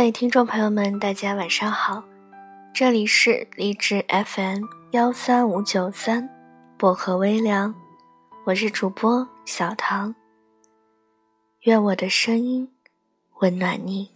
各位听众朋友们，大家晚上好，这里是励志 FM 幺三五九三薄荷微凉，我是主播小唐。愿我的声音温暖你。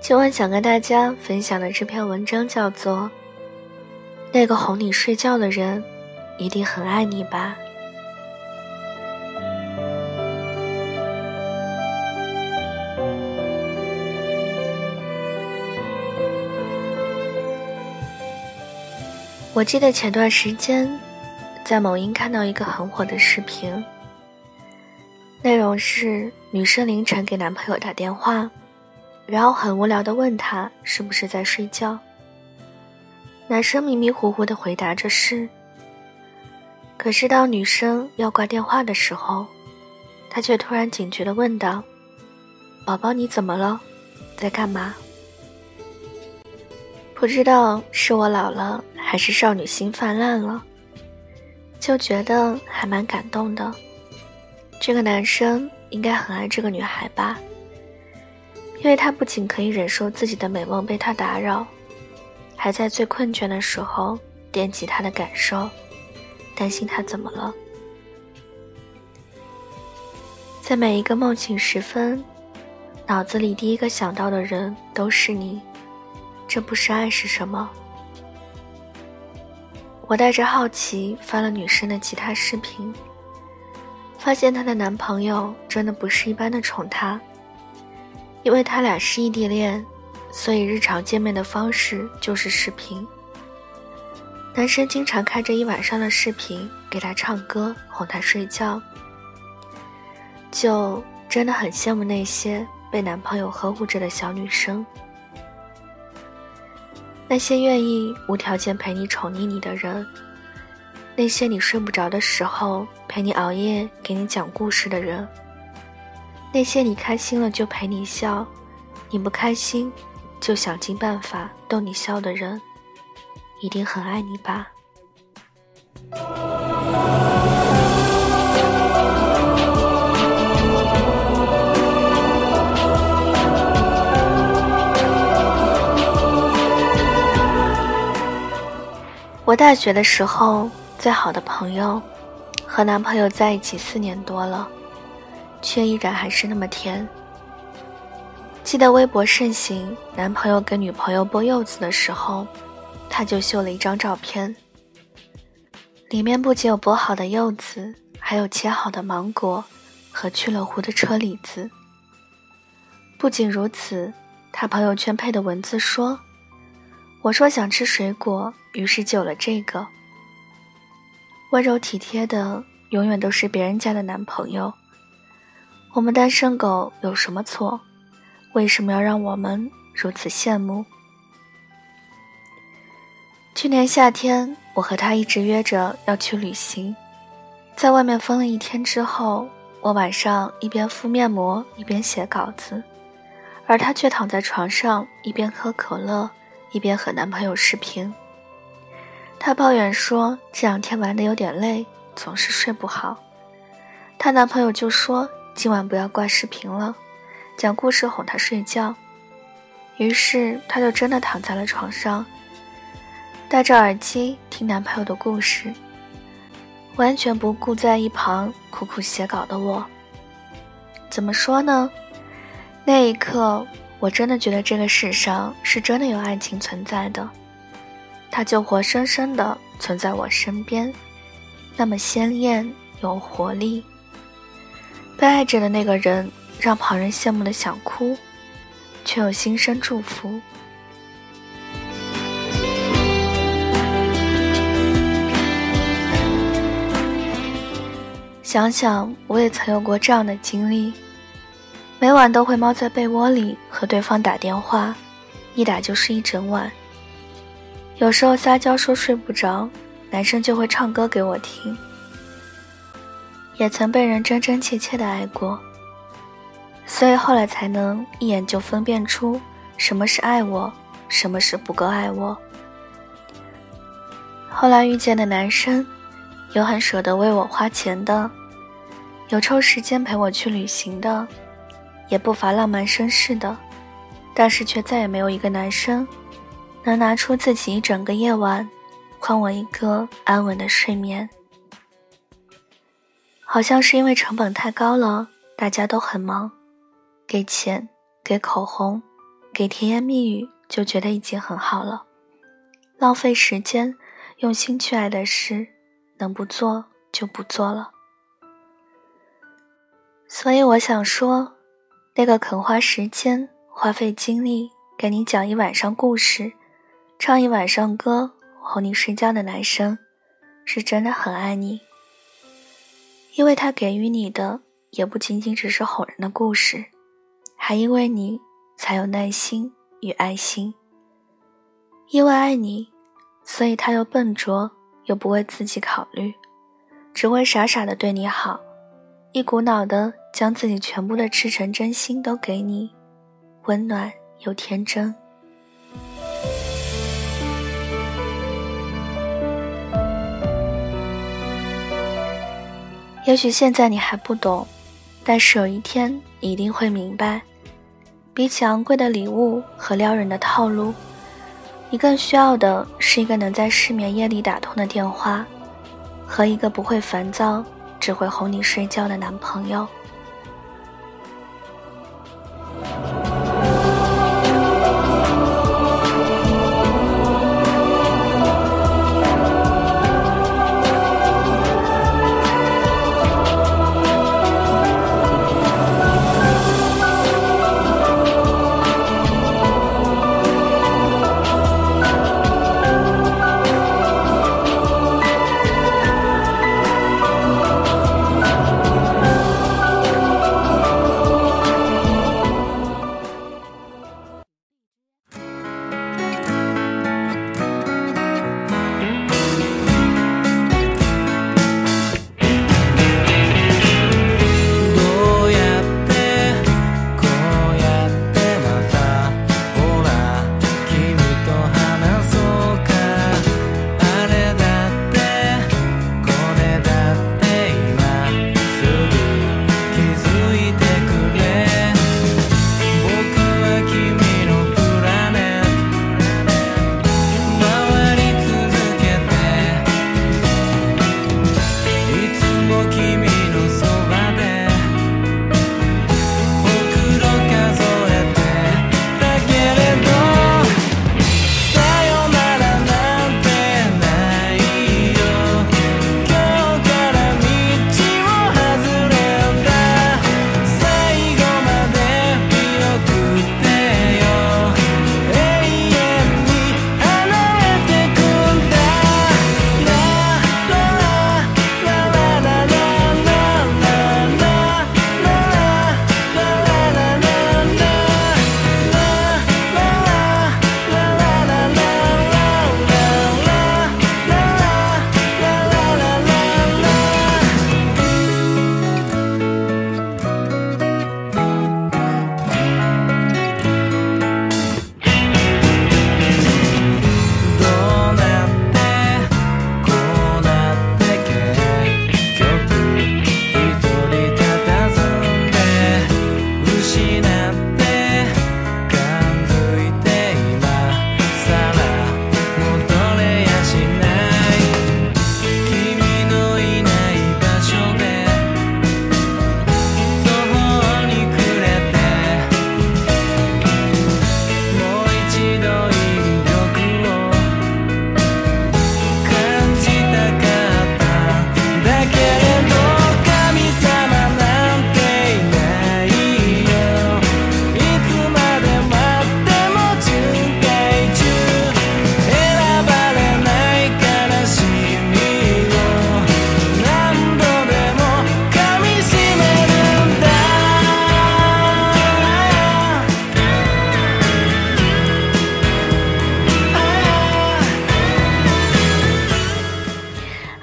今晚想跟大家分享的这篇文章叫做《那个哄你睡觉的人一定很爱你吧》。我记得前段时间在某音看到一个很火的视频，内容是女生凌晨给男朋友打电话。然后很无聊的问他是不是在睡觉。男生迷迷糊糊的回答着是。可是当女生要挂电话的时候，他却突然警觉的问道：“宝宝你怎么了？在干嘛？”不知道是我老了还是少女心泛滥了，就觉得还蛮感动的。这个男生应该很爱这个女孩吧。因为他不仅可以忍受自己的美梦被她打扰，还在最困倦的时候惦记她的感受，担心她怎么了。在每一个梦醒时分，脑子里第一个想到的人都是你，这不是爱是什么？我带着好奇翻了女生的其他视频，发现她的男朋友真的不是一般的宠她。因为他俩是异地恋，所以日常见面的方式就是视频。男生经常开着一晚上的视频给她唱歌哄她睡觉，就真的很羡慕那些被男朋友呵护着的小女生，那些愿意无条件陪你宠溺你的人，那些你睡不着的时候陪你熬夜给你讲故事的人。那些你开心了就陪你笑，你不开心就想尽办法逗你笑的人，一定很爱你吧。大学的时候最好的朋友，和男朋友在一起四年多了。却依然还是那么甜。记得微博盛行，男朋友给女朋友剥柚子的时候，他就秀了一张照片。里面不仅有剥好的柚子，还有切好的芒果和去了核的车厘子。不仅如此，他朋友圈配的文字说：“我说想吃水果，于是就有了这个。”温柔体贴的，永远都是别人家的男朋友。我们单身狗有什么错？为什么要让我们如此羡慕？去年夏天，我和他一直约着要去旅行，在外面疯了一天之后，我晚上一边敷面膜一边写稿子，而他却躺在床上一边喝可乐一边和男朋友视频。她抱怨说这两天玩的有点累，总是睡不好。她男朋友就说。今晚不要挂视频了，讲故事哄她睡觉。于是，她就真的躺在了床上，戴着耳机听男朋友的故事，完全不顾在一旁苦苦写稿的我。怎么说呢？那一刻，我真的觉得这个世上是真的有爱情存在的，它就活生生的存在我身边，那么鲜艳有活力。被爱着的那个人，让旁人羡慕的想哭，却又心生祝福。想想我也曾有过这样的经历，每晚都会猫在被窝里和对方打电话，一打就是一整晚。有时候撒娇说睡不着，男生就会唱歌给我听。也曾被人真真切切的爱过，所以后来才能一眼就分辨出什么是爱我，什么是不够爱我。后来遇见的男生，有很舍得为我花钱的，有抽时间陪我去旅行的，也不乏浪漫绅士的，但是却再也没有一个男生能拿出自己一整个夜晚，换我一个安稳的睡眠。好像是因为成本太高了，大家都很忙，给钱、给口红、给甜言蜜语，就觉得已经很好了。浪费时间，用心去爱的事，能不做就不做了。所以我想说，那个肯花时间、花费精力给你讲一晚上故事、唱一晚上歌、哄你睡觉的男生，是真的很爱你。因为他给予你的也不仅仅只是哄人的故事，还因为你才有耐心与爱心。因为爱你，所以他又笨拙又不为自己考虑，只会傻傻的对你好，一股脑的将自己全部的赤诚真心都给你，温暖又天真。也许现在你还不懂，但是有一天你一定会明白。比起昂贵的礼物和撩人的套路，你更需要的是一个能在失眠夜里打通的电话，和一个不会烦躁、只会哄你睡觉的男朋友。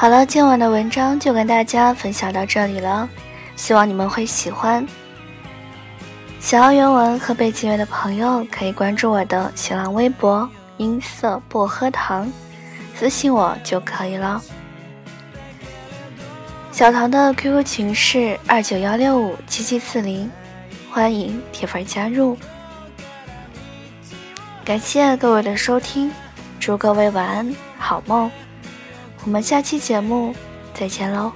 好了，今晚的文章就跟大家分享到这里了，希望你们会喜欢。想要原文和背景乐的朋友，可以关注我的新浪微博“音色薄荷糖”，私信我就可以了。小唐的 QQ 群是二九幺六五七七四零，欢迎铁粉加入。感谢各位的收听，祝各位晚安，好梦。我们下期节目再见喽。